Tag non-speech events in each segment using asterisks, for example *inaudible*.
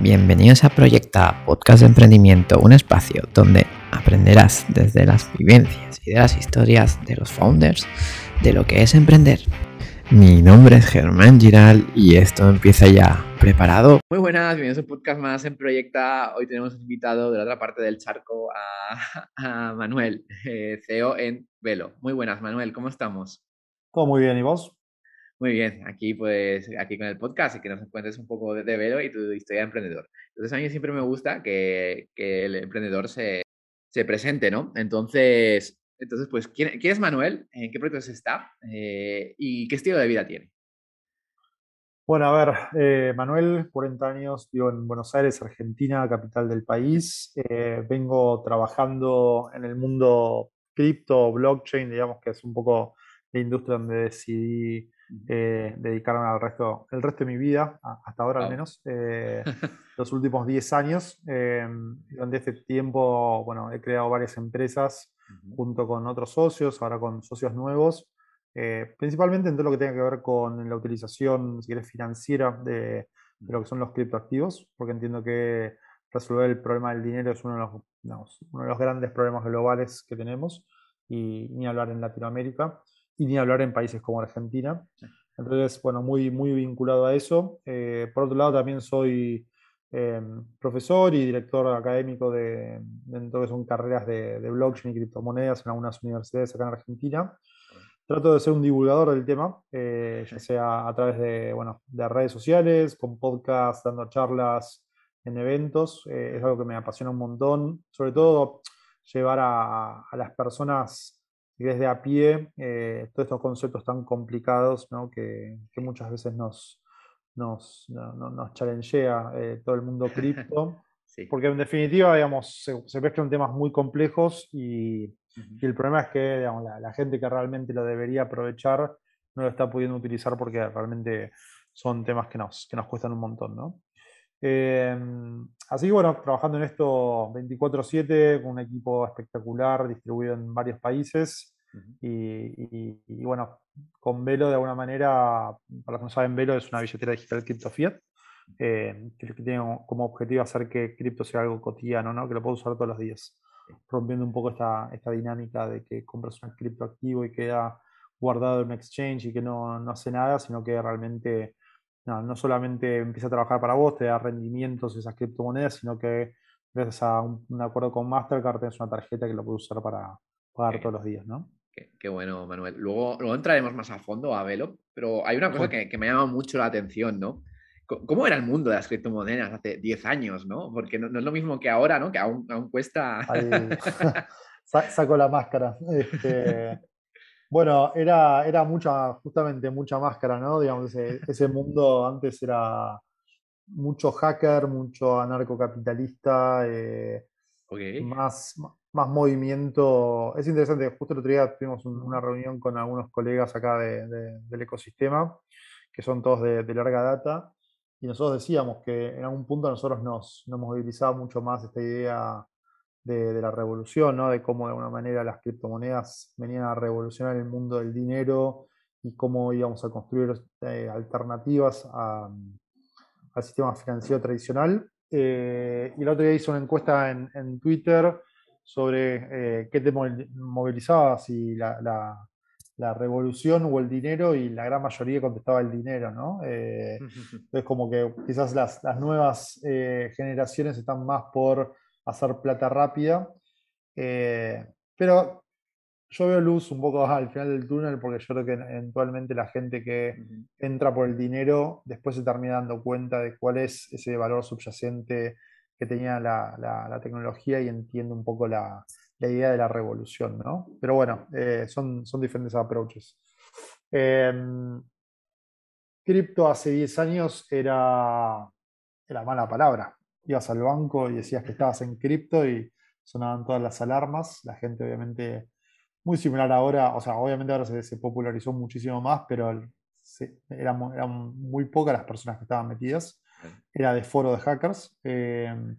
Bienvenidos a Proyecta, podcast de emprendimiento, un espacio donde aprenderás desde las vivencias y de las historias de los founders de lo que es emprender. Mi nombre es Germán Giral y esto empieza ya. ¿Preparado? Muy buenas, bienvenidos a un podcast más en Proyecta. Hoy tenemos invitado de la otra parte del charco a, *laughs* Manuel, eh, CEO en Velo. Muy buenas, Manuel, ¿cómo estamos? Todo muy bien, ¿y vos? Muy bien, aquí pues aquí con el podcast y que nos cuentes un poco de, Velo y tu historia de emprendedor. Entonces a mí siempre me gusta que, el emprendedor se, presente, ¿no? Entonces, entonces pues, ¿quién, es Manuel? ¿En qué proyectos está? Eh, ¿Y qué estilo de vida tiene? Bueno, a ver, eh, Manuel, 40 años, vivo en Buenos Aires, Argentina, capital del país. Eh, vengo trabajando en el mundo cripto, blockchain, digamos que es un poco la industria donde decidí eh, dedicarme al resto, el resto de mi vida, hasta ahora al menos, eh, *laughs* los últimos 10 años, em, donde este tiempo, bueno, he creado varias empresas junto con otros socios, ahora con socios nuevos, eh, principalmente en todo lo que tenga que ver con la utilización, si querés, financiera de, lo que son los criptoactivos, porque entiendo que resolver el problema del dinero es uno de los, uno de los grandes problemas globales que tenemos, y ni hablar en Latinoamérica y ni hablar en países como Argentina. Entonces, bueno, muy, muy vinculado a eso. Eh, por otro lado, también soy em, profesor y director académico de, de todo que son carreras de, blockchain y criptomonedas en algunas universidades acá en Argentina. Trato de ser un divulgador del tema, eh, ya sea a través de, bueno, de redes sociales, con podcasts, dando charlas en eventos. Eh, es algo que me apasiona un montón. Sobre todo, llevar a, a las personas y desde a pie eh, todos estos conceptos tan complicados que, muchas veces nos, nos, nos challengea eh, todo el mundo *laughs* cripto. Porque en definitiva, digamos, se, se, mezclan temas muy complejos y, el problema es que digamos, la, gente que realmente lo debería aprovechar no lo está pudiendo utilizar porque realmente son temas que nos, que nos cuestan un montón. ¿no? Em, así que bueno, trabajando en esto 24/7 con un equipo espectacular distribuido en varios países y, bueno, con Velo de alguna manera, para los que no saben, Velo es una billetera digital cripto fiat eh, que tiene como objetivo hacer que cripto sea algo cotidiano, ¿no? que lo puedo usar todos los días, rompiendo un poco esta, esta dinámica de que compras un cripto activo y queda guardado en un exchange y que no, no hace nada, sino que realmente no, solamente empieza a trabajar para vos, te da rendimientos esas criptomonedas, sino que gracias a un, acuerdo con Mastercard tienes una tarjeta que lo puedes usar para pagar todos los días, ¿no? Qué, bueno, Manuel. Luego, luego entraremos más a fondo a Velo, pero hay una cosa que, me llama mucho la atención, ¿no? ¿Cómo era el mundo de las criptomonedas hace 10 años, no? Porque no, es lo mismo que ahora, ¿no? Que aún, cuesta... *laughs* *laughs* saco la máscara. Este, bueno, era, era mucha, justamente mucha máscara, ¿no? Digamos, ese, mundo antes era mucho hacker, mucho anarcocapitalista, eh, más, más movimiento. Es interesante, justo el otro día tuvimos una reunión con algunos colegas acá del ecosistema, que son todos de, larga data, y nosotros decíamos que en algún punto nosotros nos, nos movilizaba mucho más esta idea de, la revolución, ¿no? de cómo de alguna manera las criptomonedas venían a revolucionar el mundo del dinero y cómo íbamos a construir eh, alternativas al sistema financiero tradicional. Eh, y el otro día hice una encuesta en, en Twitter sobre eh, qué te movilizaba, si la, la, revolución o el dinero, y la gran mayoría contestaba el dinero, ¿no? Eh, *laughs* entonces, como que quizás las, las nuevas generaciones están más por hacer plata rápida, pero yo veo luz un poco al final del túnel porque yo creo que eventualmente la gente que entra por el dinero después se termina dando cuenta de cuál es ese valor subyacente que tenía la, tecnología y entiendo un poco la, idea de la revolución, ¿no? Pero bueno, eh, son, son diferentes approaches. Em, cripto hace 10 años era, era mala palabra. Ibas al banco y decías que estabas en cripto y sonaban todas las alarmas. La gente obviamente, muy similar ahora, o sea, obviamente ahora se, se popularizó muchísimo más, pero eran, eran muy pocas las personas que estaban metidas era de foro de hackers. *laughs* Em,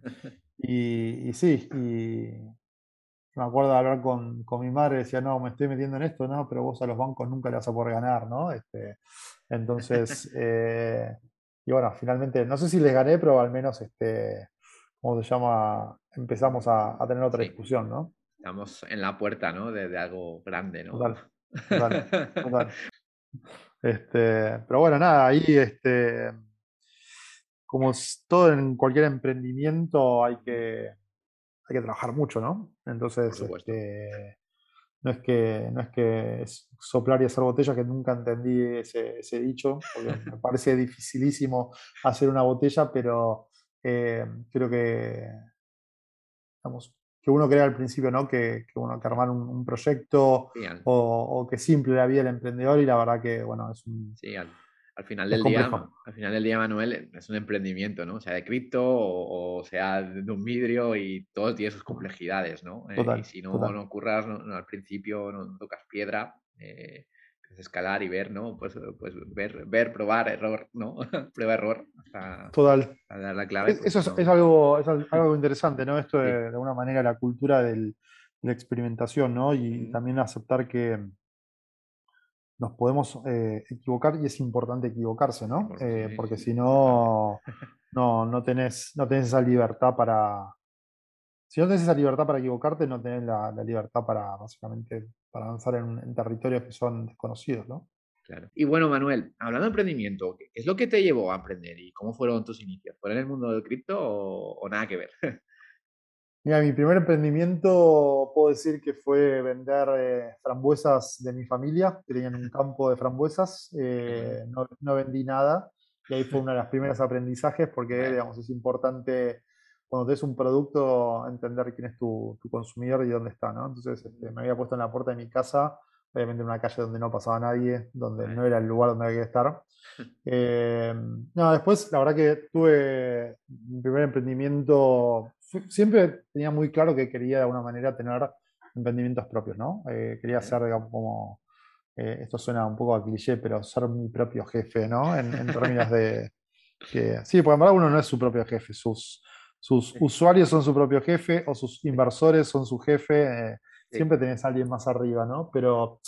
y, sí, y me acuerdo de hablar con, mi madre, decía, no, me estoy metiendo en esto, no, pero vos a los bancos nunca le vas a poder ganar, ¿no? Este, entonces, *laughs* eh, bueno, finalmente, no sé si les gané, pero al menos, este, ¿cómo se llama? Empezamos a, tener otra discusión, ¿no? Estamos en la puerta, ¿no? De, algo grande, ¿no? Total, total, *laughs* total. Este, pero bueno, nada, ahí, este, como todo en cualquier emprendimiento, hay que, hay que trabajar mucho, ¿no? Entonces, este, no es que, no es que soplar y hacer botella, que nunca entendí ese, dicho, porque me *laughs* parece dificilísimo hacer una botella, pero eh, creo que, que uno crea al principio, ¿no? Que, uno que armar un, proyecto o, que simple la vida del emprendedor y la verdad que, bueno, es un... al, final del día, al final del día, Manuel, es un emprendimiento, ¿no? Sea de cripto o, sea de un vidrio y todo tiene sus complejidades, ¿no? Eh, y si no, no curras al principio, no tocas piedra, eh, escalar y ver, ¿no? Pues, pues ver, ver, probar, error, ¿no? *laughs* Prueba, error. Total. dar la clave. Pues, eso es, algo, es algo interesante, ¿no? Esto de, de alguna manera la cultura de la experimentación, ¿no? Y también aceptar que nos podemos eh, equivocar y es importante equivocarse, ¿no? Eh, porque si no, *laughs* no, no, tenés, no tenés esa libertad para, si no tenés esa libertad para equivocarte, no tenés la, libertad para básicamente para avanzar en, territorios que son desconocidos, ¿no? Claro. Y bueno, Manuel, hablando de emprendimiento, ¿qué es lo que te llevó a emprender y cómo fueron tus inicios? ¿Fue en el mundo del cripto o, nada que ver? *laughs* Mira, mi primer emprendimiento puedo decir que fue vender eh, frambuesas de mi familia, que tenían un campo de frambuesas. Eh, no, no, vendí nada. Y ahí fue uno de los primeros aprendizajes porque, digamos, es importante cuando te un producto, entender quién es tu, consumidor y dónde está, ¿no? Entonces este, me había puesto en la puerta de mi casa, obviamente en una calle donde no pasaba nadie, donde no era el lugar donde había que estar. Eh, no, después la verdad que tuve mi primer emprendimiento, siempre tenía muy claro que quería de alguna manera tener emprendimientos propios, ¿no? Eh, quería ser, digamos, como, eh, esto suena un poco a cliché, pero ser mi propio jefe, ¿no? En, en términos de *laughs* que, sí, porque en verdad uno no es su propio jefe, sus sus usuarios son su propio jefe o sus inversores son su jefe. Eh, siempre tenés a alguien más arriba, ¿no? Pero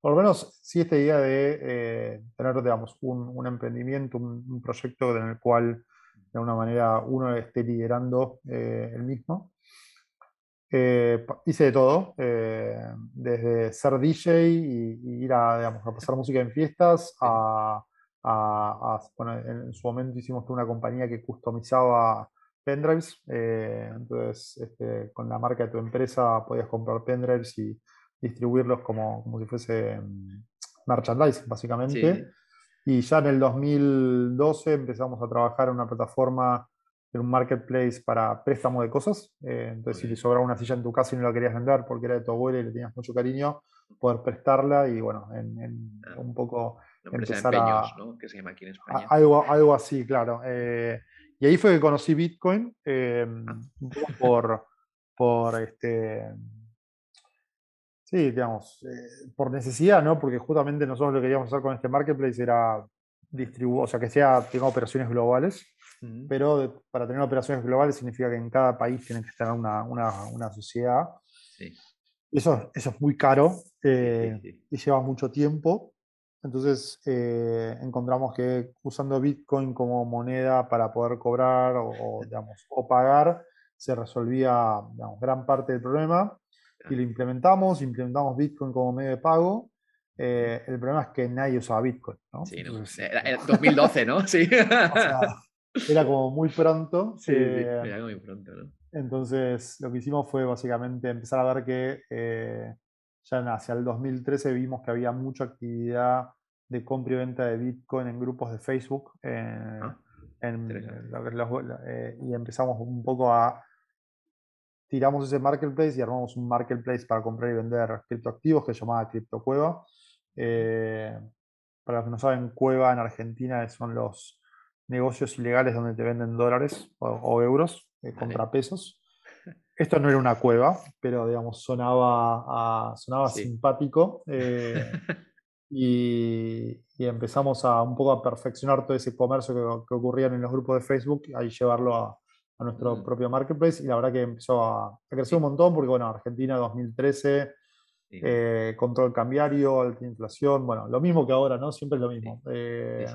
por lo menos sí esta idea de tener, digamos, un, emprendimiento, un, proyecto en el cual de alguna manera uno esté liderando eh, el mismo. hice de todo, desde ser DJ y, ir a, digamos, a pasar música en fiestas, a, bueno, en su momento hicimos una compañía que customizaba pendrives. Eh, entonces, este, con la marca de tu empresa podías comprar pendrives y distribuirlos como, como si fuese mm, merchandising, básicamente. Y ya en el 2012 empezamos a trabajar en una plataforma, en un marketplace para préstamo de cosas. Eh, entonces, si te sobraba una silla en tu casa y no la querías vender porque era de tu abuela y le tenías mucho cariño, poder prestarla y, bueno, en, ah. un poco empezar a, ¿no? Que se llama aquí en España. algo, algo así, claro. Eh, y ahí fue que conocí Bitcoin, em, ah. un poco por, por este, sí, digamos, eh, por necesidad, ¿no? Porque justamente nosotros lo que queríamos hacer con este marketplace era distribuir, o sea, que sea, tenga operaciones globales, pero para tener operaciones globales significa que en cada país tiene que estar una, una, sociedad. Sí. Eso, eso es muy caro eh, y lleva mucho tiempo. Entonces eh, encontramos que usando Bitcoin como moneda para poder cobrar o, digamos, o pagar se resolvía gran parte del problema y lo implementamos, implementamos Bitcoin como medio de pago. Eh, el problema es que nadie usaba Bitcoin. ¿no? Sí, no. era, 2012, ¿no? Sí. *laughs* era como muy pronto. Sí, eh, era muy pronto, ¿no? Entonces lo que hicimos fue básicamente empezar a ver que ya hacia el 2013 vimos que había mucha actividad de compra y venta de Bitcoin en grupos de Facebook. Eh, ah, eh, y empezamos un poco a. Tiramos ese marketplace y armamos un marketplace para comprar y vender criptoactivos que se llamaba CryptoCueva. Eh, para los que no saben, Cueva en Argentina son los negocios ilegales donde te venden dólares o, euros contra pesos. Esto no era una cueva, pero digamos sonaba, sonaba simpático. *laughs* y, empezamos a un poco a perfeccionar todo ese comercio que, que ocurría en los grupos de Facebook, ahí llevarlo a, nuestro propio marketplace y la verdad que empezó a, crecer un montón porque, bueno, Argentina 2013, eh, control cambiario, alta inflación, bueno, lo mismo que ahora, ¿no? Siempre es lo mismo. Eh,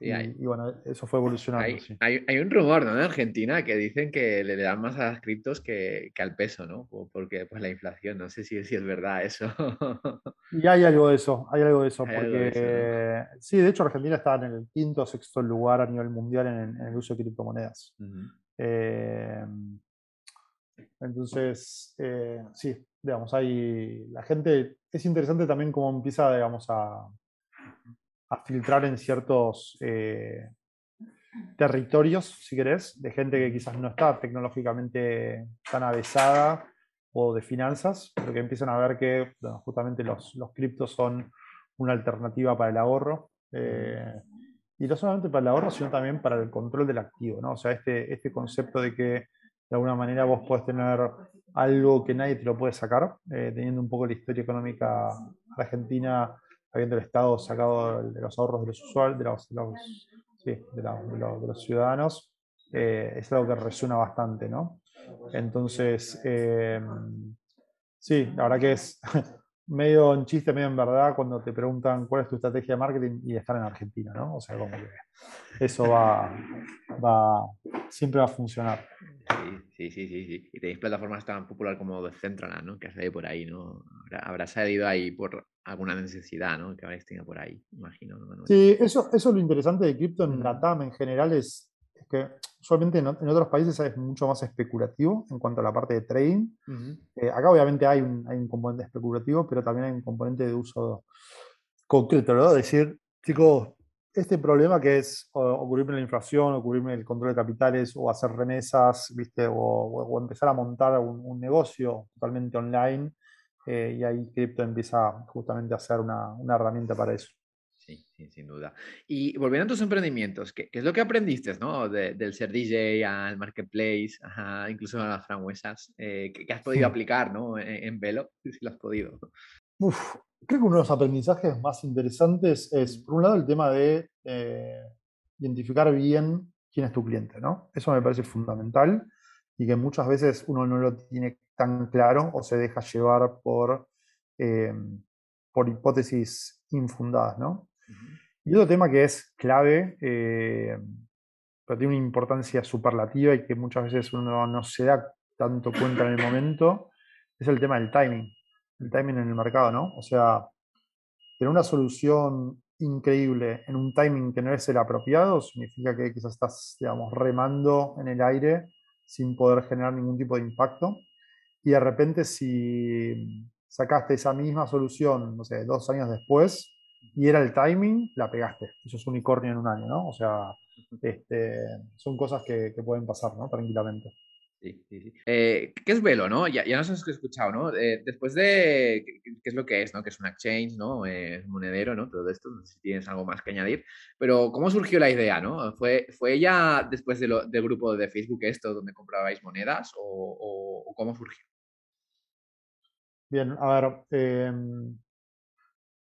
y, bueno, eso fue evolucionando. Hay, un rumor, ¿no? En Argentina que dicen que le, dan más a las criptos que, al peso, ¿no? Porque pues la inflación, no sé si, si es verdad eso. y hay algo de eso, hay algo de eso, porque sí, de hecho Argentina está en el quinto o sexto lugar a nivel mundial en, el uso de criptomonedas. Eh, entonces, eh, sí, digamos, hay la gente, es interesante también cómo empieza, digamos, a, a filtrar en ciertos eh, territorios, si querés, de gente que quizás no está tecnológicamente tan avesada o de finanzas, pero que empiezan a ver que justamente los, los criptos son una alternativa para el ahorro. Eh, y no solamente para el ahorro, sino también para el control del activo. ¿no? O sea, este, este concepto de que de alguna manera vos podés tener algo que nadie te lo puede sacar, eh, teniendo un poco la historia económica argentina habiendo el Estado sacado de los ahorros de los usuarios, de los, de los, ciudadanos, eh, es algo que resuena bastante, ¿no? Entonces, eh, sí, la verdad que es *laughs* medio en chiste, medio en verdad, cuando te preguntan cuál es tu estrategia de marketing y estar en Argentina, ¿no? O sea, como que eso va, va siempre va a funcionar. Sí, sí, sí, sí. Y tenéis plataformas tan populares como Decentraland, ¿no? Que salido por ahí, ¿no? Habrá, salido ahí por alguna necesidad, ¿no? Que habréis tenido por ahí, imagino. Sí, eso, eso es lo interesante de cripto en la TAM en general es, que usualmente en, otros países es mucho más especulativo en cuanto a la parte de trading. Eh, acá obviamente hay un, hay un componente especulativo, pero también hay un componente de uso concreto, ¿no? Es decir, chicos, este problema que es ocurrirme la inflación, ocurrirme el control de capitales o hacer remesas, ¿viste? O, empezar a montar un, negocio totalmente online, eh, y ahí cripto empieza justamente a ser una, herramienta para eso. Sí, sí, sin duda. Y volviendo a tus emprendimientos, ¿qué, es lo que aprendiste, ¿no? del ser DJ al marketplace, incluso a las frambuesas, eh, ¿qué, has podido aplicar, ¿no? En, en Velo, si lo has podido. Uf, creo que uno de los aprendizajes más interesantes es, por un lado, el tema de eh, identificar bien quién es tu cliente, ¿no? Eso me parece fundamental y que muchas veces uno no lo tiene tan claro o se deja llevar por, eh, por hipótesis infundadas, ¿no? Y otro tema que es clave, eh, pero tiene una importancia superlativa y que muchas veces uno no se da tanto cuenta en el momento, es el tema del timing el timing en el mercado, ¿no? O sea, tener una solución increíble en un timing que no es el apropiado significa que quizás estás, digamos, remando en el aire sin poder generar ningún tipo de impacto. Y de repente si sacaste esa misma solución, no sé, dos años después, y era el timing, la pegaste. Eso es unicornio en un año, ¿no? O sea, este, son cosas que, que pueden pasar, ¿no? Tranquilamente. Sí, sí, sí. Eh, ¿Qué es Velo, no? Ya, ya nos has escuchado, ¿no? Eh, después de, ¿qué, es lo que es, no? Que es un exchange, ¿no? Es un monedero, ¿no? Todo esto, no sé si tienes algo más que añadir. Pero, ¿cómo surgió la idea, no? ¿Fue, fue ya después de lo, del grupo de Facebook esto, donde comprabais monedas, o, cómo surgió? Bien, a ver, em,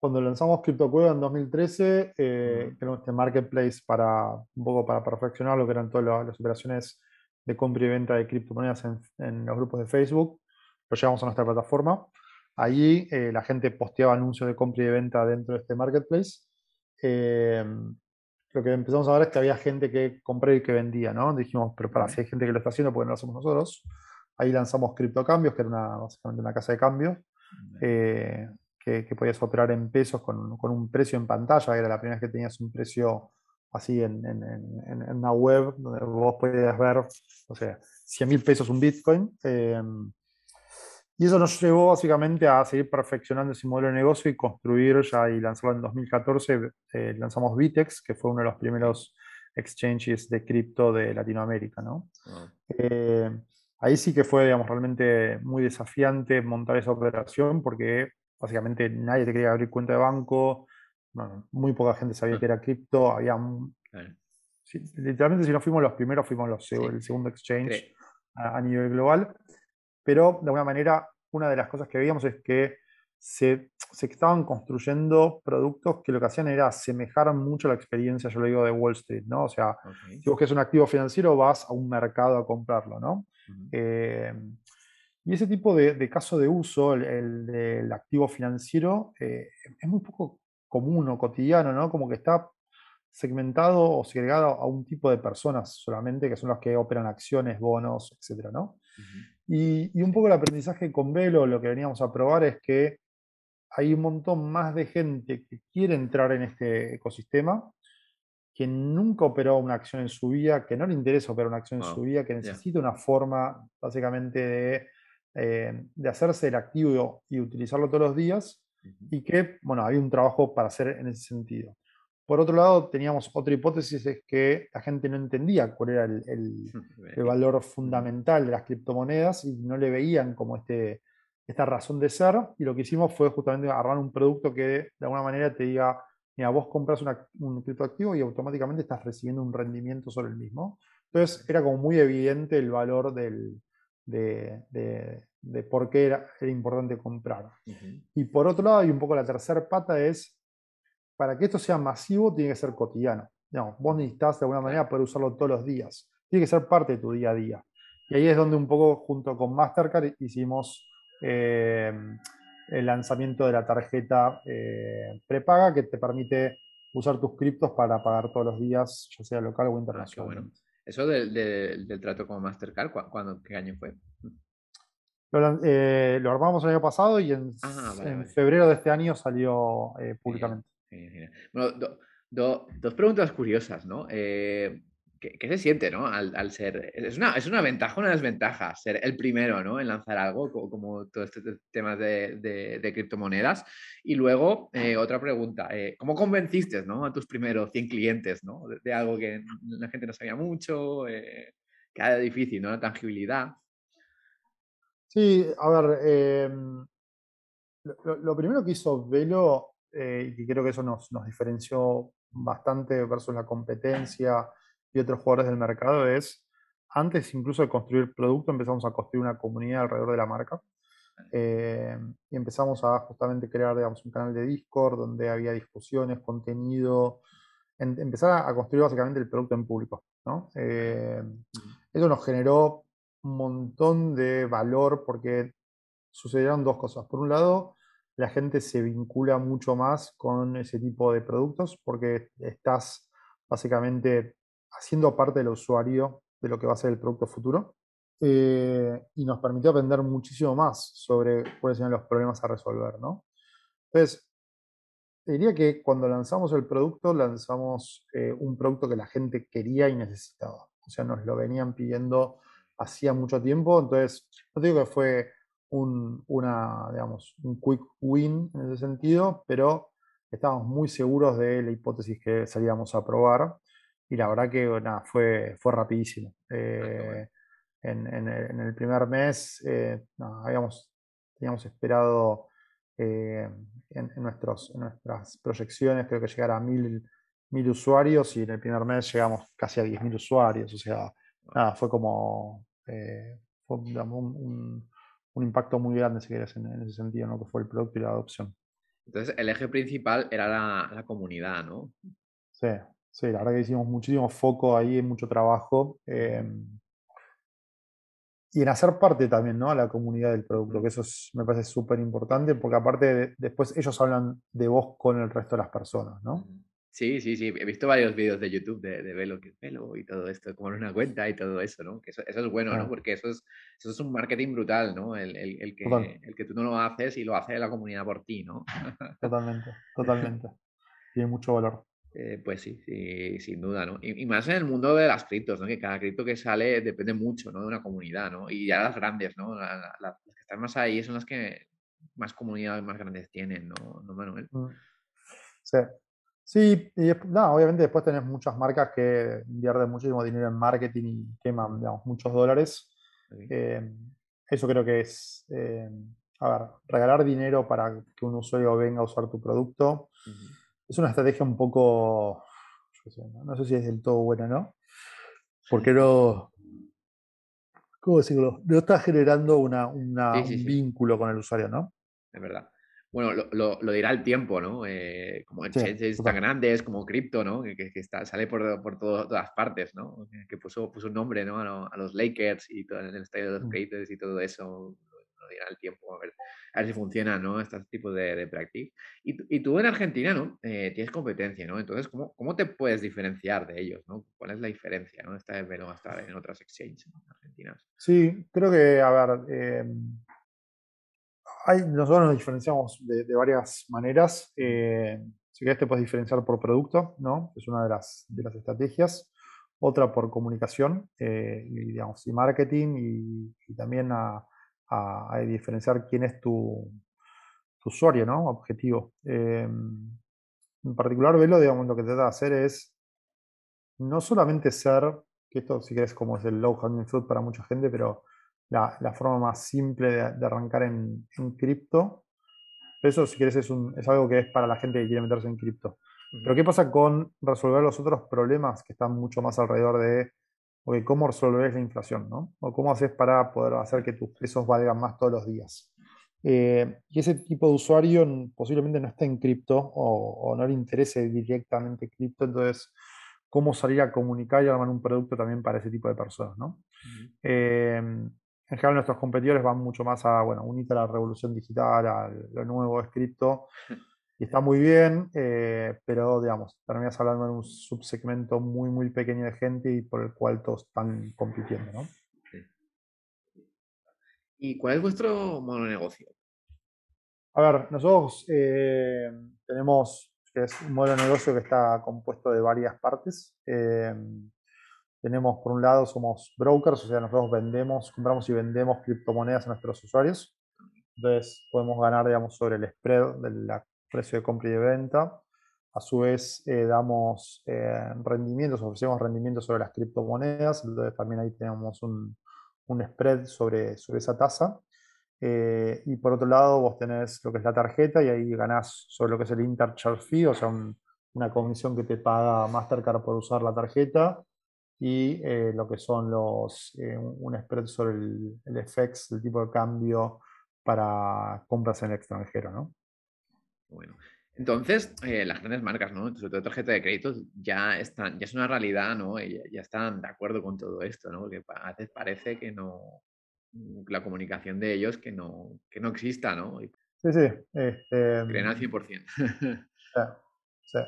cuando lanzamos CryptoCueva en 2013, eh, este marketplace para, un poco para perfeccionar lo que eran todas las operaciones de compra y venta de criptomonedas en, los grupos de Facebook. Lo llevamos a nuestra plataforma. Allí eh, la gente posteaba anuncios de compra y de venta dentro de este marketplace. Eh, lo que empezamos a ver es que había gente que compraba y que vendía, ¿no? Dijimos, pero para, si hay gente que lo está haciendo, pues no lo hacemos nosotros. Ahí lanzamos CryptoCambios, que era una, básicamente una casa de cambios, eh, que, que, podías operar en pesos con, con, un precio en pantalla, era la primera vez que tenías un precio así en, en, en, en, una web donde vos podías ver, o sea, 100 mil pesos un Bitcoin. Em, y eso nos llevó básicamente a seguir perfeccionando ese modelo de negocio y construir ya y lanzarlo en 2014. Eh, lanzamos Bitex, que fue uno de los primeros exchanges de cripto de Latinoamérica. ¿no? Eh, ahí sí que fue digamos, realmente muy desafiante montar esa operación porque básicamente nadie te quería abrir cuenta de banco, bueno, muy poca gente sabía que era cripto, había literalmente si no fuimos los primeros, fuimos los, el segundo exchange a, nivel global, pero de alguna manera una de las cosas que veíamos es que se, se, estaban construyendo productos que lo que hacían era asemejar mucho la experiencia, yo lo digo, de Wall Street, ¿no? O sea, si vos que es un activo financiero, vas a un mercado a comprarlo, ¿no? Eh, y ese tipo de, caso de uso, el, del activo financiero, eh, es muy poco común o cotidiano, ¿no? Como que está segmentado o segregado a un tipo de personas solamente, que son las que operan acciones, bonos, etc. ¿no? y, un poco el aprendizaje con Velo, lo que veníamos a probar es que hay un montón más de gente que quiere entrar en este ecosistema, que nunca operó una acción en su vida, que no le interesa operar una acción en su vida, que necesita una forma básicamente de, eh, de hacerse el activo y utilizarlo todos los días, y que, bueno, hay un trabajo para hacer en ese sentido. Por otro lado, teníamos otra hipótesis, es que la gente no entendía cuál era el, *laughs* valor fundamental de las criptomonedas y no le veían como este, esta razón de ser. Y lo que hicimos fue justamente armar un producto que de alguna manera te diga, mira, vos compras un criptoactivo y automáticamente estás recibiendo un rendimiento sobre el mismo. Entonces era como muy evidente el valor del, de, por qué era, importante comprar. Y por otro lado, y un poco la tercera pata es para que esto sea masivo, tiene que ser cotidiano. vos necesitas de alguna manera poder usarlo todos los días. Tiene que ser parte de tu día a día. Y ahí es donde un poco junto con Mastercard hicimos eh, el lanzamiento de la tarjeta eh, prepaga que te permite usar tus criptos para pagar todos los días, ya sea local o ah, internacional. Eso del, trato con Mastercard, ¿cuándo, ¿qué año fue? Lo, eh, armamos el año pasado y en, ah, febrero de este año salió públicamente. Bueno, dos preguntas curiosas, ¿no? Eh, ¿qué, se siente, ¿no? Al, ser. Es una, es una ventaja una desventaja ser el primero, ¿no? En lanzar algo como, todo este tema de, criptomonedas. Y luego, eh, otra pregunta. Eh, ¿Cómo convenciste, ¿no? A tus primeros 100 clientes, ¿no? De, algo que la gente no sabía mucho, que era difícil, ¿no? La tangibilidad. Sí, a ver. Em, lo, lo, primero que hizo Velo eh, y creo que eso nos, nos, diferenció bastante versus la competencia y otros jugadores del mercado, es antes incluso de construir producto empezamos a construir una comunidad alrededor de la marca. Eh, y empezamos a justamente crear digamos, un canal de Discord donde había discusiones, contenido, empezar a, construir básicamente el producto en público. ¿no? Eh, eso nos generó un montón de valor porque sucedieron dos cosas. Por un lado, la gente se vincula mucho más con ese tipo de productos porque estás básicamente haciendo parte del usuario de lo que va a ser el producto futuro. Eh, y nos permitió aprender muchísimo más sobre cuáles eran los problemas a resolver, ¿no? Entonces, diría que cuando lanzamos el producto, lanzamos eh, un producto que la gente quería y necesitaba. O sea, nos lo venían pidiendo hacía mucho tiempo. Entonces, no digo que fue un, una, digamos, un quick win en ese sentido, pero estábamos muy seguros de la hipótesis que salíamos a probar y la verdad que fue, fue rapidísimo. Ah, eh, en, el primer mes eh, habíamos, teníamos esperado eh, en, nuestros, nuestras proyecciones creo que llegar a mil, mil usuarios y en el primer mes llegamos casi a 10.000 usuarios. O sea, nada, fue como fue, un, un impacto muy grande, si quieres, en, ese sentido, ¿no? que fue el producto y la adopción. Entonces, el eje principal era la, comunidad, ¿no? Sí, sí, la verdad que hicimos muchísimo foco ahí, mucho trabajo. Em, y en hacer parte también, ¿no? A la comunidad del producto, que eso me parece súper importante, porque aparte después ellos hablan de vos con el resto de las personas, ¿no? Sí, sí, sí. He visto varios vídeos de YouTube de, de Velo, que Velo y todo esto, como en una cuenta y todo eso, ¿no? Que eso, eso es bueno, ¿no? Porque eso es, eso es un marketing brutal, ¿no? El, el, el, que, el que tú no lo haces y lo hace la comunidad por ti, ¿no? Totalmente, totalmente. *laughs* Tiene mucho valor. Eh, pues sí, sí, sin duda, ¿no? Y, más en el mundo de las criptos, ¿no? Que cada cripto que sale depende mucho, ¿no? De una comunidad, ¿no? Y ya las grandes, ¿no? las que están más ahí son las que más comunidades más grandes tienen, ¿no, ¿No Manuel? Mm. Sí, Sí, y no, obviamente después tenés muchas marcas que invierten muchísimo dinero en marketing y queman, digamos, muchos dólares. Eh, eso creo que es, eh, a ver, regalar dinero para que un usuario venga a usar tu producto es una estrategia un poco, no, sé si es del todo buena, ¿no? Porque no, ¿cómo decirlo? No está generando una, un vínculo con el usuario, ¿no? Es verdad bueno, lo, lo, dirá el tiempo, ¿no? Eh, como exchanges tan grandes, como cripto, ¿no? Que, que está, sale por, por todas partes, ¿no? Que puso, puso un nombre, ¿no? A, los Lakers y todo, en el estadio de los mm. Creators y todo eso. Dirá el tiempo, a ver, a ver si funciona, ¿no? Este tipo de, de. Y, y, tú en Argentina, ¿no? Eh, tienes competencia, ¿no? Entonces, ¿cómo, ¿cómo te puedes diferenciar de ellos, ¿no? ¿Cuál es la diferencia, ¿no? Esta vez no estar en otras exchanges argentinas. Sí, creo que, a ver, eh, hay, nosotros nos diferenciamos de, de varias maneras. Eh, si querés te puedes diferenciar por producto, ¿no? Es una de las, de las estrategias. Otra por comunicación eh, y, digamos, y marketing y, también a, a, diferenciar quién es tu, tu usuario, ¿no? Objetivo. Eh, en particular, Velo, digamos, lo que trata de hacer es no solamente ser, que esto si querés como es el low hanging fruit para mucha gente, pero la, la forma más simple de, de arrancar en, en cripto eso, si quieres, es, un, es algo que es para la gente que quiere meterse en cripto. Pero ¿qué pasa con resolver los otros problemas que están mucho más alrededor de cómo resolver la inflación? ¿no? O cómo haces para poder hacer que tus pesos valgan más todos los días. Eh, y ese tipo de usuario posiblemente no esté en cripto o, no le interese directamente cripto, entonces, ¿cómo salir a comunicar y armar un producto también para ese tipo de personas? ¿no? En general nuestros competidores van mucho más a, bueno, unirte a la revolución digital, a lo nuevo escrito, y está muy bien, eh, pero digamos, terminas hablando de un subsegmento muy, muy pequeño de gente y por el cual todos están compitiendo, ¿no? ¿Y cuál es vuestro modo de negocio? A ver, nosotros eh, tenemos que es un modelo de negocio que está compuesto de varias partes. Eh, tenemos, por un lado, somos brokers, o sea, nosotros vendemos, compramos y vendemos criptomonedas a nuestros usuarios. Entonces, podemos ganar, digamos, sobre el spread del precio de compra y de venta. A su vez, eh, damos eh, rendimientos, ofrecemos rendimientos sobre las criptomonedas. Entonces, también ahí tenemos un, spread sobre, sobre esa tasa. Eh, y por otro lado, vos tenés lo que es la tarjeta y ahí ganás sobre lo que es el intercharge fee, o sea, una comisión que te paga Mastercard por usar la tarjeta y lo que son los, un spread sobre el, el FX, el tipo de cambio para compras en el extranjero, ¿no? Bueno, entonces eh, las grandes marcas, ¿no? Sobre todo tarjeta de crédito, ya están, ya es una realidad, ¿no? Y ya, están de acuerdo con todo esto, ¿no? Porque a veces parece que no, la comunicación de ellos que no, que no exista, ¿no? Sí, sí. Este, Creen al 100%. sí.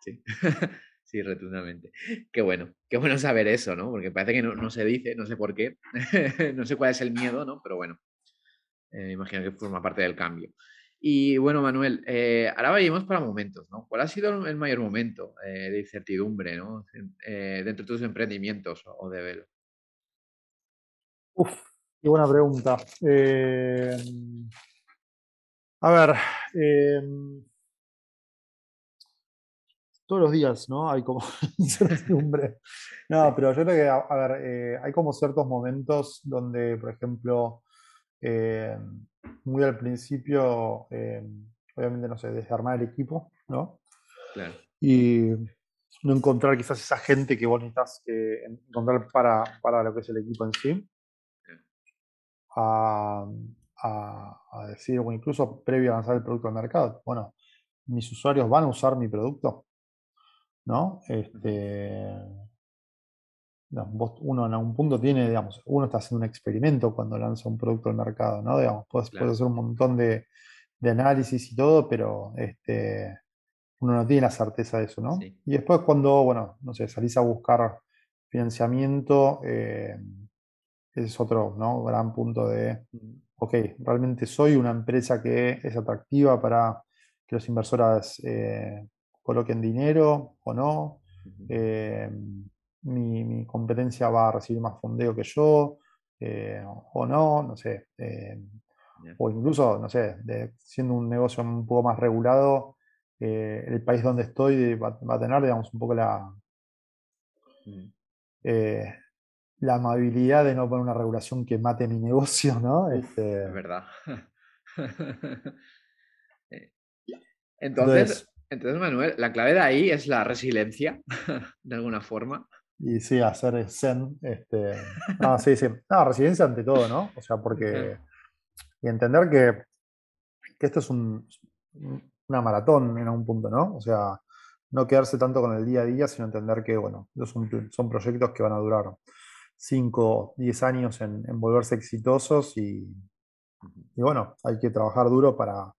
Sí. *laughs* *laughs* Sí, rotundamente. Qué bueno, qué bueno saber eso, ¿no? Porque parece que no, se dice, no sé por qué, *laughs* no sé cuál es el miedo, ¿no? Pero bueno, eh, imagino que forma parte del cambio. Y bueno, Manuel, eh, ahora vayamos para momentos, ¿no? ¿Cuál ha sido el mayor momento eh, de incertidumbre, ¿no? dentro de tus emprendimientos o de Velo. Uf, qué buena pregunta. a ver, todos los días, ¿no? Hay como *laughs* incertidumbre. *laughs* No, pero yo creo que, a, ver, eh, hay como ciertos momentos donde, por ejemplo, eh, muy al principio, eh, obviamente, no sé, desarmar el equipo, ¿no? Claro. Y no encontrar quizás esa gente que vos necesitas encontrar para, para, lo que es el equipo en sí. A, a, decir, o incluso previo a lanzar el producto al mercado, bueno, mis usuarios van a usar mi producto. ¿no? Este, uno en algún punto tiene, digamos, uno está haciendo un experimento cuando lanza un producto al mercado, ¿no? Digamos, puedes, hacer un montón de, análisis y todo, pero este, uno no tiene la certeza de eso, ¿no? Y después cuando, bueno, no sé, salís a buscar financiamiento, eh, ese es otro, ¿no? Gran punto de, ok, realmente soy una empresa que es atractiva para que los inversores eh, coloquen dinero o no. Eh, mi, competencia va a recibir más fondeo que yo eh, o no, no sé. Eh, o incluso, no sé, siendo un negocio un poco más regulado, el país donde estoy va, a tener, digamos, un poco la, mm. la amabilidad de no poner una regulación que mate mi *laughs* negocio, ¿no? Este, es verdad. *laughs* entonces entonces, Manuel, la clave de ahí es la resiliencia, *laughs* de alguna forma. Y sí, hacer zen. Este... No, sí, sí. No, resiliencia ante todo, ¿no? O sea, porque. Y entender que, que esto es un, una maratón en un punto, ¿no? O sea, no quedarse tanto con el día a día, sino entender que, bueno, son, son proyectos que van a durar 5, 10 años en, en volverse exitosos y, y bueno, hay que trabajar duro para,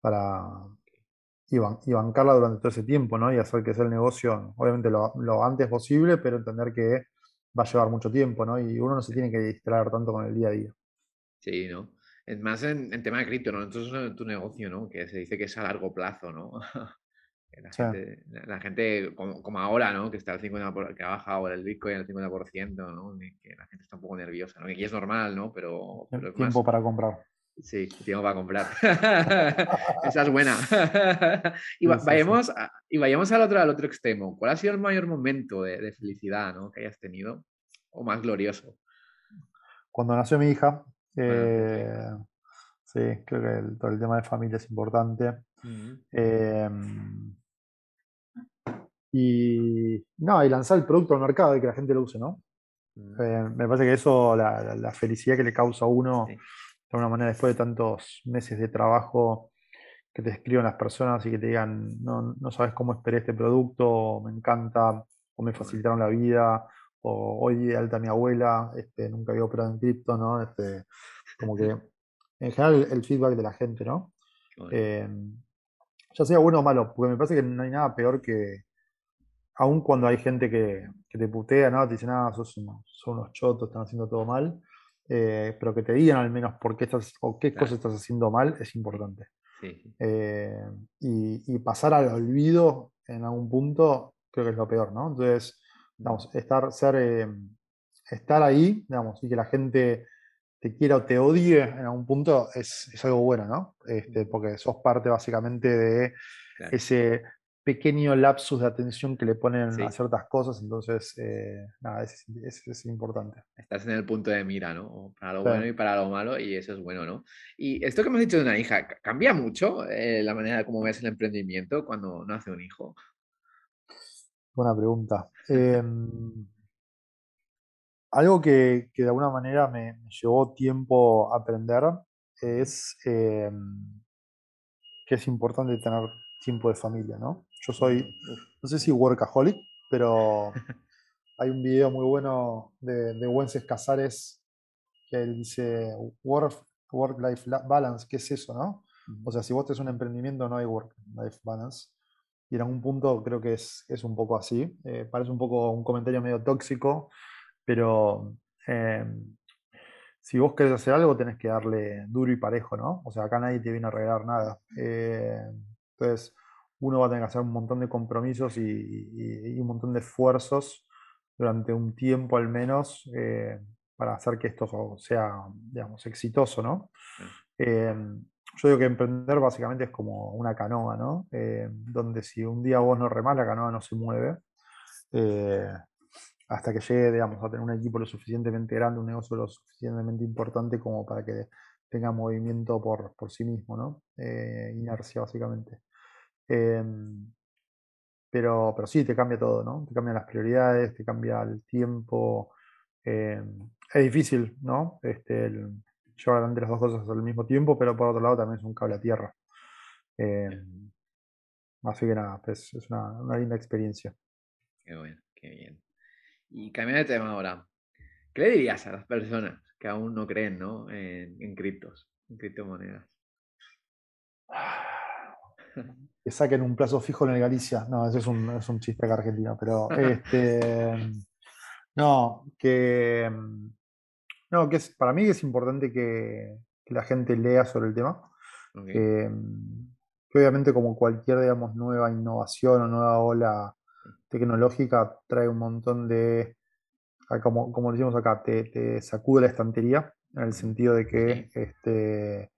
para y, bancarla durante todo ese tiempo, ¿no? Y hacer que sea el negocio, obviamente lo, lo, antes posible, pero entender que va a llevar mucho tiempo, ¿no? Y uno no se tiene que distraer tanto con el día a día. Sí, ¿no? Es más en, tema de cripto, ¿no? Entonces tu negocio, ¿no? Que se dice que es a largo plazo, ¿no? *laughs* La, gente, como, ahora, ¿no? Que está al 50%, que ha bajado ahora el Bitcoin al 50%, ¿no? Que la gente está un poco nerviosa, ¿no? Y es normal, ¿no? Pero, tiempo para comprar. Sí, tiempo para comprar. *laughs* Esa es buena. *laughs* y, vayamos y vayamos al otro, al otro extremo. ¿Cuál ha sido el mayor momento de, felicidad ¿no? que hayas tenido? ¿O más glorioso? Cuando nació mi hija. Eh, sí, creo que todo el tema de familia es importante. Em, y no, y lanzar el producto al mercado y que la gente lo use, ¿no? Eh, me parece que eso, la, felicidad que le causa a uno de alguna manera después de tantos meses de trabajo que te escriban las personas y que te digan, no, no sabes cómo esperé este producto, me encanta, o me facilitaron la vida, o hoy de alta mi abuela, este, nunca había operado en cripto, ¿no? Este, como que en general el, feedback de la gente, ¿no? Eh, ya sea bueno o malo, porque me parece que no hay nada peor que, aun cuando hay gente que, te putea, ¿no? Te dice, nada, sos unos, son unos chotos, están haciendo todo mal. Eh, pero que te digan al menos por qué estás o qué cosas estás haciendo mal es importante. Eh, y, pasar al olvido en algún punto creo que es lo peor, ¿no? Entonces, vamos, estar, ser, eh, estar ahí, digamos, y que la gente te quiera o te odie en algún punto es, algo bueno, ¿no? Este, porque sos parte básicamente de ese pequeño lapsus de atención que le ponen a ciertas cosas, entonces, eh, nada, es, es, importante. Estás en el punto de mira, ¿no? Para lo bueno y para lo malo, y eso es bueno, ¿no? Y esto que hemos dicho de una hija, ¿cambia mucho eh, la manera de cómo ves el emprendimiento cuando nace un hijo? Buena pregunta. Em, algo que, de alguna manera me, llevó tiempo aprender es em, que es importante tener tiempo de familia, ¿no? Yo soy, no sé si workaholic, pero *laughs* hay un video muy bueno de, de Wences Casares que él dice work-life balance, ¿qué es eso, no? O sea, si vos tenés un emprendimiento no hay work-life balance. Y en algún punto creo que es, es un poco así. Eh, parece un poco un comentario medio tóxico, pero em, si vos querés hacer algo tenés que darle duro y parejo, ¿no? O sea, acá nadie te viene a regalar nada. Eh, entonces, uno va a tener que hacer un montón de compromisos y, un montón de esfuerzos durante un tiempo al menos eh, para hacer que esto sea, digamos, exitoso, ¿no? Em, yo digo que emprender básicamente es como una canoa, ¿no? Em, donde si un día vos no remás, la canoa no se mueve. Eh, hasta que llegue, digamos, a tener un equipo lo suficientemente grande, un negocio lo suficientemente importante como para que tenga movimiento por, por sí mismo, ¿no? Eh, inercia, básicamente. Em, pero, pero sí, te cambia todo, ¿no? Te cambian las prioridades, te cambia el tiempo. Em, es difícil, ¿no? Este, llevar adelante las dos cosas al mismo tiempo, pero por otro lado también es un cable a tierra. Em, así que nada, pues, es una, linda experiencia. Qué bueno, qué bien. Y cambiando de tema ahora, ¿qué le dirías a las personas que aún no creen ¿no? En, en criptos, en criptomonedas? *sighs* *laughs* que saquen un plazo fijo en el Galicia. No, ese es un, es un chiste acá argentino, pero *laughs* este, no, que, no, que es, para mí es importante que, la gente lea sobre el tema. Que, obviamente como cualquier digamos, nueva innovación o nueva ola tecnológica trae un montón de, ah, como, como decimos acá, te, sacude la estantería, en el sentido de que este,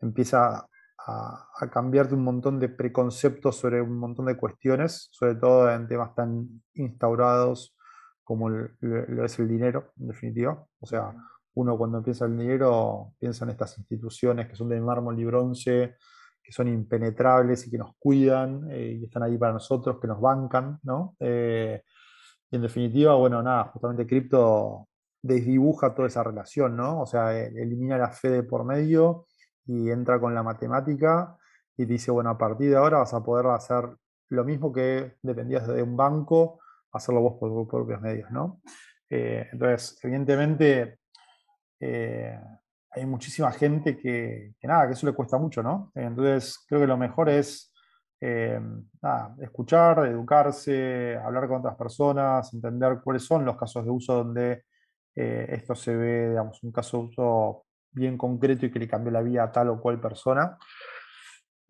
empieza a, cambiarte un montón de preconceptos sobre un montón de cuestiones, sobre todo en temas tan instaurados como lo es el dinero, en definitiva. O sea, uno cuando piensa en el dinero piensa en estas instituciones que son de mármol y bronce, que son impenetrables y que nos cuidan eh, y están ahí para nosotros, que nos bancan, ¿no? Eh, y en definitiva, bueno, nada, justamente cripto desdibuja toda esa relación, ¿no? O sea, elimina la fe de por medio y entra con la matemática y dice, bueno, a partir de ahora vas a poder hacer lo mismo que dependías de un banco, hacerlo vos por tus propios medios, ¿no? Eh, entonces, evidentemente, eh, hay muchísima gente que, nada, que eso le cuesta mucho, ¿no? Entonces, creo que lo mejor es eh, escuchar, educarse, hablar con otras personas, entender cuáles son los casos de uso donde esto se ve, digamos, un caso de uso bien concreto y que le cambió la vida a tal o cual persona.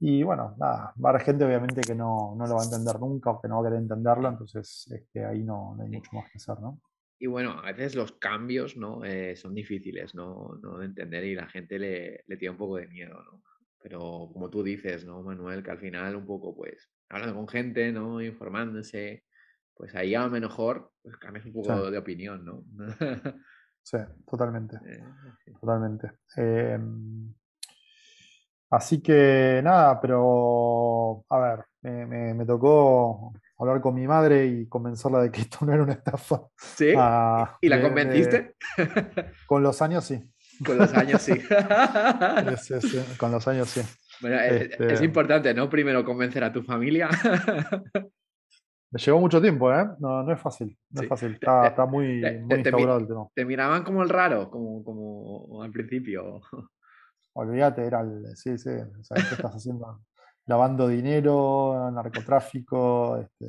Y bueno, nada, va a haber gente obviamente que no, no, lo va a entender nunca o que no va a querer entenderlo, entonces este, ahí no, no hay mucho más que hacer, ¿no? Y bueno, a veces los cambios ¿no? Eh, son difíciles ¿no? ¿no? de entender y la gente le, le tiene un poco de miedo, ¿no? Pero como tú dices, ¿no, Manuel? Que al final un poco, pues, hablando con gente, ¿no? Informándose, pues ahí a lo mejor pues, cambias un poco de opinión, ¿no? *laughs* sí, totalmente. Eh, totalmente. Em, así que nada, pero a ver, me, me tocó hablar con mi madre y convencerla de que esto no era una estafa. ¿Sí? Ah, ¿Y la convenciste? con los años sí. Con los años sí. *laughs* Con los años sí. Bueno, es este importante, ¿no? Primero convencer a tu familia. *laughs* Me llevó mucho tiempo, ¿eh? No, no es fácil. No es fácil. Está, muy, muy instaurado el tema. Te miraban como el raro, como, como al principio. *laughs* Olvídate, era el. Sí, sí. ¿Qué estás haciendo? lavando dinero, narcotráfico, este,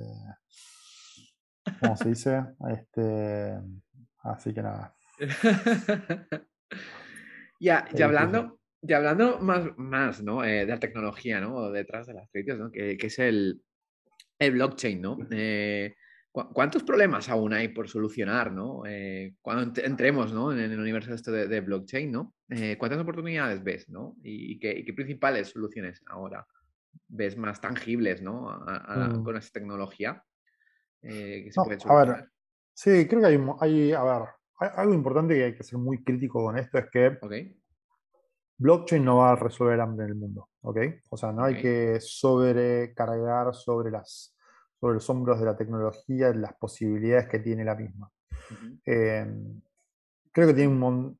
¿cómo se dice? Este, así que nada. *laughs* ya, ya hablando, ya hablando más, más ¿no? Eh, de la tecnología, ¿no? Detrás de las criptos, ¿no? Que, que, es el, el blockchain, ¿no? Eh, ¿Cuántos problemas aún hay por solucionar, ¿no? Eh, cuando entremos, ¿no? En el universo esto de, blockchain, ¿no? ¿Cuántas oportunidades ves, ¿no? ¿Y, qué, y qué principales soluciones ahora ves más tangibles, ¿no? Mm. Con esa tecnología eh, que se puede A ver, sí, creo que hay, hay, a ver, algo importante que hay que ser muy crítico con esto es que blockchain no va a resolver hambre en el mundo, ¿ok? O sea, no hay que sobrecargar sobre, las, sobre los hombros de la tecnología las posibilidades que tiene la misma. Em, creo que tiene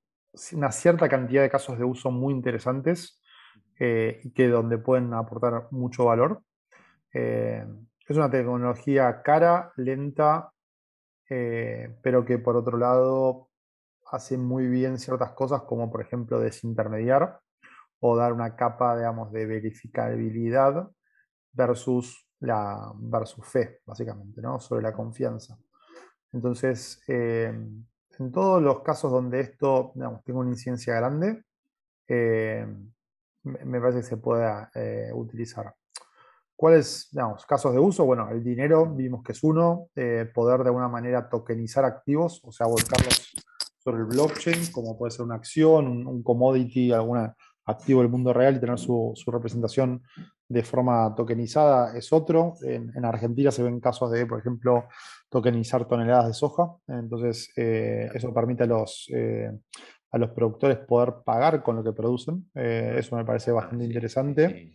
una cierta cantidad de casos de uso muy interesantes eh, y que donde pueden aportar mucho valor. Eh, es una tecnología cara, lenta, eh, pero que por otro lado hace muy bien ciertas cosas como por ejemplo desintermediar o dar una capa digamos, de verificabilidad versus, la, versus fe, básicamente, ¿no? sobre la confianza. Entonces, en todos los casos donde esto digamos, tenga una incidencia grande, me parece que se pueda eh, utilizar. ¿Cuáles, digamos, casos de uso? Bueno, el dinero vimos que es uno, eh, poder de alguna manera tokenizar activos, o sea, volcarlos sobre el blockchain, como puede ser una acción, un, commodity, algún activo del mundo real y tener su, representación de forma tokenizada es otro. En, Argentina se ven casos de, por ejemplo, tokenizar toneladas de soja. Entonces, eh, eso permite a los, a los productores poder pagar con lo que producen. Eh, eso me parece ah, bastante interesante.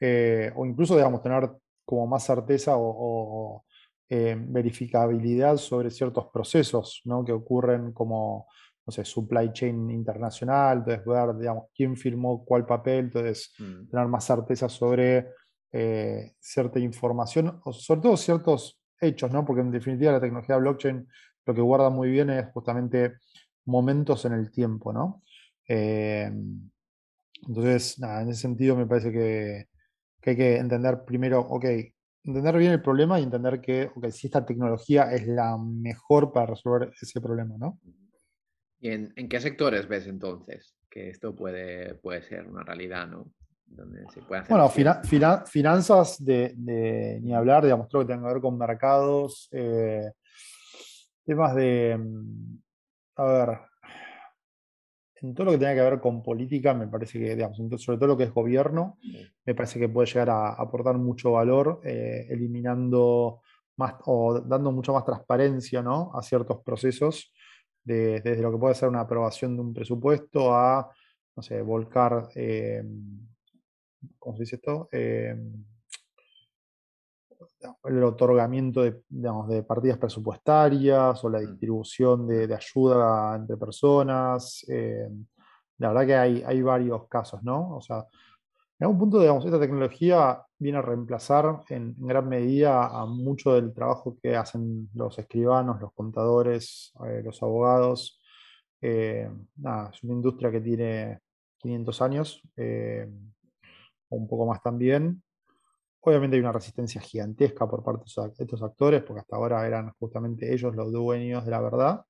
Eh, o incluso, digamos, tener como más certeza o, eh, verificabilidad sobre ciertos procesos ¿no? que ocurren como, no sé, supply chain internacional, entonces ver, digamos, quién firmó cuál papel, entonces mm. tener más certeza sobre cierta información, o sobre todo ciertos hechos, ¿no? Porque en definitiva la tecnología blockchain lo que guarda muy bien es justamente momentos en el tiempo, ¿no? Eh, entonces, nada, en ese sentido me parece que, hay que entender primero, ok, entender bien el problema y entender que, si esta tecnología es la mejor para resolver ese problema, ¿no? ¿Y en, qué sectores ves entonces que esto puede, puede ser una realidad, ¿no? bueno, finanzas de, ni hablar, digamos, todo lo que tenga que ver con mercados, eh, temas de, mm, a ver, en todo lo que tenga que ver con política, me parece que, digamos, sobre todo lo que es gobierno, me parece que puede llegar a aportar mucho valor, eh, eliminando más o dando mucha más transparencia ¿no? a ciertos procesos, desde lo que puede ser una aprobación de un presupuesto a, no sé, volcar, eh, ¿cómo se dice esto? Eh, el otorgamiento de, de, partidas presupuestarias o la mm. distribución de, ayuda entre personas. Eh, la verdad que hay, hay, varios casos, ¿no? O sea, en algún punto, digamos, esta tecnología viene a reemplazar en, gran medida a mucho del trabajo que hacen los escribanos, los contadores, eh, los abogados. nada, es una industria que tiene 500 años, un poco más también. Obviamente hay una resistencia gigantesca por parte de estos actores, porque hasta ahora eran justamente ellos los dueños de la verdad.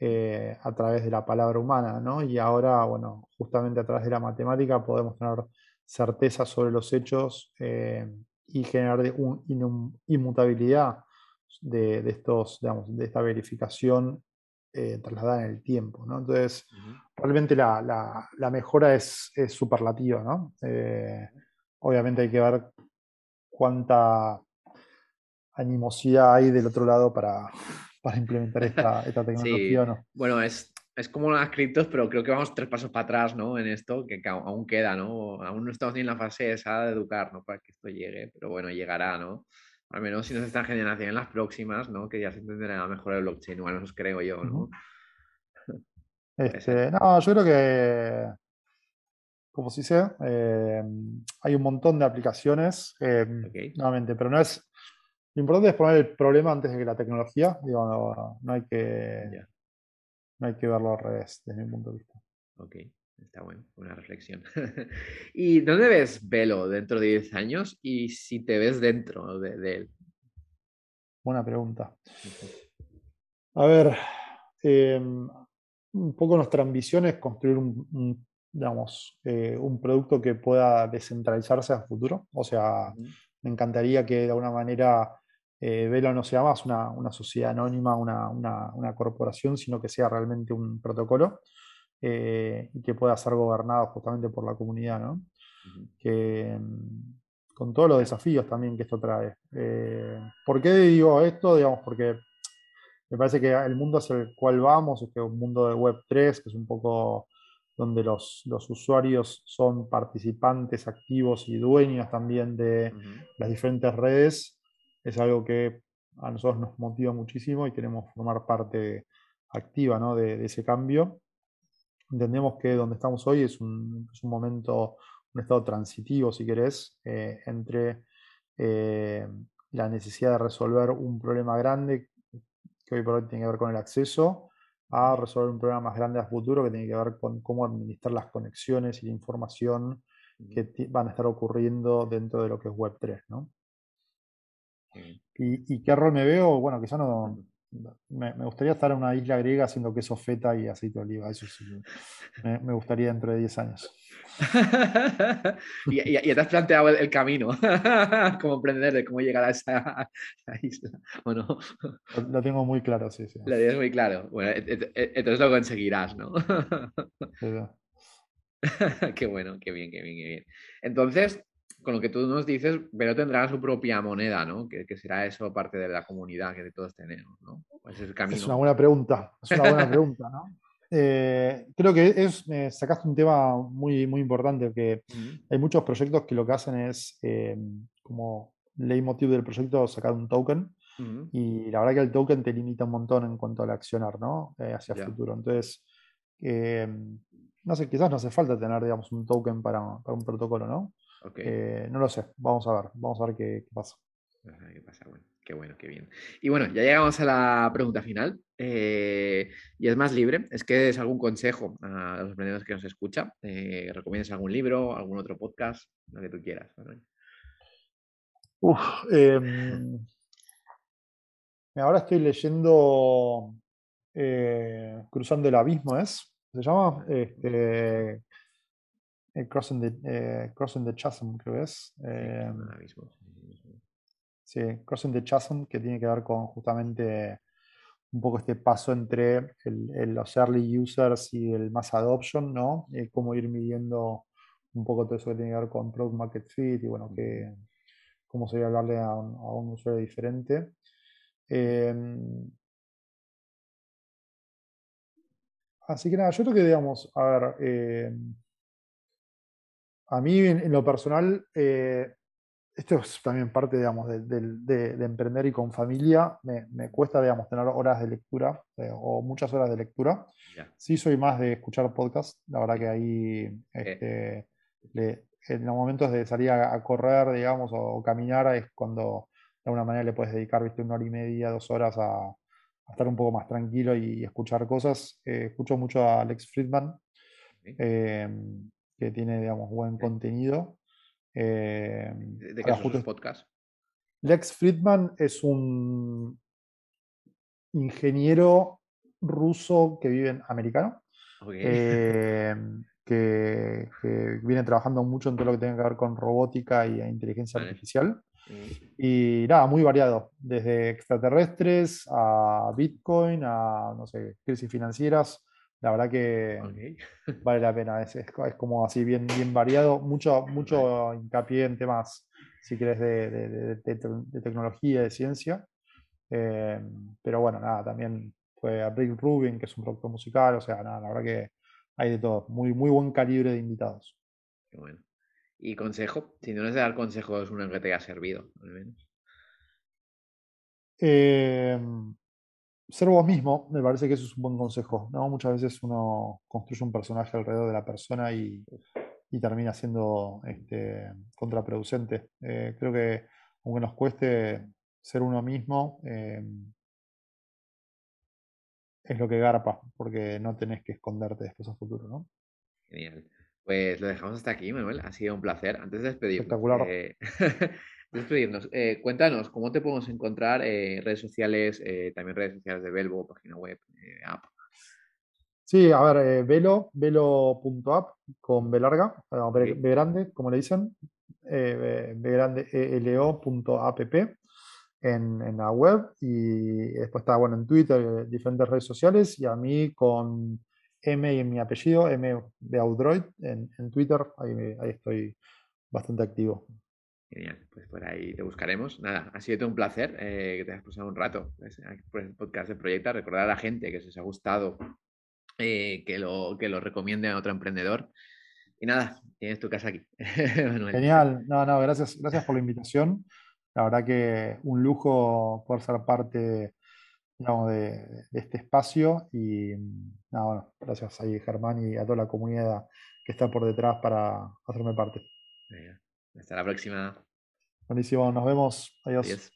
Eh, a través de la palabra humana, ¿no? Y ahora, bueno, justamente a través de la matemática podemos tener certeza sobre los hechos eh, y generar una inmutabilidad de, estos, digamos, de esta verificación eh, trasladada en el tiempo, ¿no? Entonces, realmente la, mejora es, es superlativa, ¿no? obviamente hay que ver cuánta animosidad hay del otro lado para, para implementar esta, *laughs* tecnología no. Bueno, es, es como las criptos, pero creo que vamos tres pasos para atrás, ¿no? En esto, que, aún queda, ¿no? Aún no estamos ni en la fase esa de educar, ¿no? Para que esto llegue, pero bueno, llegará, ¿no? Al menos si nos están generando en las próximas, ¿no? Que ya se entenderá mejor el blockchain, bueno, eso creo yo, ¿no? *laughs* Este, no, yo creo que, como si sé, eh, hay un montón de aplicaciones, eh, nuevamente, pero no es, lo importante es poner el problema antes de que la tecnología. Digo, no, hay que. No hay que verlo al revés, desde mi punto de vista. Ok, está bueno, una reflexión. *laughs* ¿Y dónde ves Velo dentro de 10 años y si te ves dentro de, él? Buena pregunta. A ver, em, un poco nuestra ambición es construir un, digamos, eh, un producto que pueda descentralizarse a futuro. O sea, me encantaría que de alguna manera eh, Velo no sea más una, sociedad anónima, una, corporación, sino que sea realmente un protocolo eh, y que pueda ser gobernado justamente por la comunidad, ¿no? que, mm, con todos los desafíos también que esto trae. Eh, ¿Por qué digo esto? Digamos, porque me parece que el mundo hacia el cual vamos es que un mundo de Web3, que es un poco donde los, usuarios son participantes activos y dueños también de las diferentes redes, es algo que a nosotros nos motiva muchísimo y queremos formar parte activa de, ese cambio. Entendemos que donde estamos hoy es un, momento, un estado transitivo, si querés, eh, entre eh, la necesidad de resolver un problema grande que hoy por hoy tiene que ver con el acceso, a resolver un problema más grande a futuro que tiene que ver con cómo administrar las conexiones y la información que van a estar ocurriendo dentro de lo que es Web3. ¿no? ¿Y, qué rol me veo? Bueno, quizá no. Me, gustaría estar en una isla griega haciendo queso feta y aceite de oliva. Eso sí. Me, gustaría dentro de 10 años. *laughs* y, y, te has planteado el, camino, *laughs* cómo emprender, de cómo llegar a esa, isla, ¿o no? Lo, tengo muy claro, sí, sí. Lo tienes muy claro. Bueno, entonces lo conseguirás, ¿no? *laughs* qué bueno, qué bien, qué bien, qué bien. Entonces, con lo que tú nos dices, pero tendrá su propia moneda, ¿no? Que, será eso parte de la comunidad que todos tenemos, ¿no? Pues es, es una buena pregunta, es una buena pregunta, ¿no? *laughs* Eh, creo que es, sacaste un tema muy, muy importante, que hay muchos proyectos que lo que hacen es, eh, como leitmotiv del proyecto, sacar un token, y la verdad que el token te limita un montón en cuanto al accionar, ¿no? Eh, hacia el futuro. Entonces, no sé, quizás no hace falta tener, digamos, un token para, para un protocolo, ¿no? Eh, no lo sé, vamos a ver, vamos a ver qué, pasa. qué pasa, bueno, qué bueno, qué bien. Y bueno, ya llegamos a la pregunta final, eh, y es más libre, es que des algún consejo a los emprendedores que nos escuchan, eh, recomiendas algún libro, algún otro podcast, lo que tú quieras. Em, ahora estoy leyendo Cruzando el Abismo, ¿es? ¿Se llama? Este, eh, crossing, the, eh, crossing the Chasm, creo que es. Eh, sí, Crossing the Chasm, que tiene que ver con justamente un poco este paso entre el, los early users y el mass adoption, ¿no? Cómo ir midiendo un poco todo eso que tiene que ver con product market fit y bueno, que, cómo sería hablarle a un, a un usuario diferente. Em, así que nada, yo creo que, digamos, a ver, em, a mí, en, lo personal, eh, esto es también parte, digamos, de, emprender y con familia. Me, cuesta, digamos, tener horas de lectura eh, o muchas horas de lectura. Sí soy más de escuchar podcast. La verdad que ahí, este, en los momentos de salir a, correr, digamos, o, caminar, es cuando de alguna manera le puedes dedicar, viste, una hora y media, dos horas a, estar un poco más tranquilo y, escuchar cosas. escucho mucho a Alex Friedman, que tiene, digamos, buen contenido. ¿De qué son sus podcasts? Lex Friedman es un ingeniero ruso que vive en americano, em, que, viene trabajando mucho en todo lo que tenga que ver con robótica y inteligencia artificial. Y nada, muy variado, desde extraterrestres a Bitcoin, a, no sé, crisis financieras. La verdad que *laughs* vale la pena, es, es, como así bien, bien variado, mucho, mucho hincapié en temas, si querés, de, de, tecnología, de ciencia. Eh, pero bueno, nada, también fue a Rick Rubin, que es un productor musical, o sea, nada, la verdad que hay de todo, muy, muy buen calibre de invitados. Qué bueno. ¿Y consejo? Si no es de dar consejos, uno que te haya servido, al menos. Eh, ser vos mismo, me parece que eso es un buen consejo. ¿no? Muchas veces uno construye un personaje alrededor de la persona y, termina siendo este, contraproducente. Eh, creo que aunque nos cueste ser uno mismo, eh, es lo que garpa, porque no tenés que esconderte después a futuro, ¿no? Genial. Pues lo dejamos hasta aquí, Manuel. Ha sido un placer. Antes de despedirnos, Espectacular. Eh, *laughs* despedirnos, eh, cuéntanos cómo te podemos encontrar en redes sociales, también redes sociales de Velvo, página web, app. Sí, a ver, velo, velo.app con B larga, B, grande, como le dicen, B, grande, elo.app en, la web y después está bueno en Twitter, diferentes redes sociales y a mí con M y en mi apellido, M Beaudroid en, en Twitter, ahí, ahí estoy bastante activo. Genial, pues por ahí te buscaremos. Nada, ha sido un placer eh, que te hayas pasado un rato pues, por el podcast de Proyecta. Recordar a la gente que si os ha gustado eh, que, lo, que lo recomiende a otro emprendedor. Y nada, tienes tu casa aquí. *laughs* Genial, no, no, gracias, gracias por la invitación. La verdad que un lujo poder ser parte de, este espacio y nada, bueno, gracias ahí Germán y a toda la comunidad que está por detrás para hacerme parte. Hasta la próxima. Buenísimo, nos vemos. Adiós.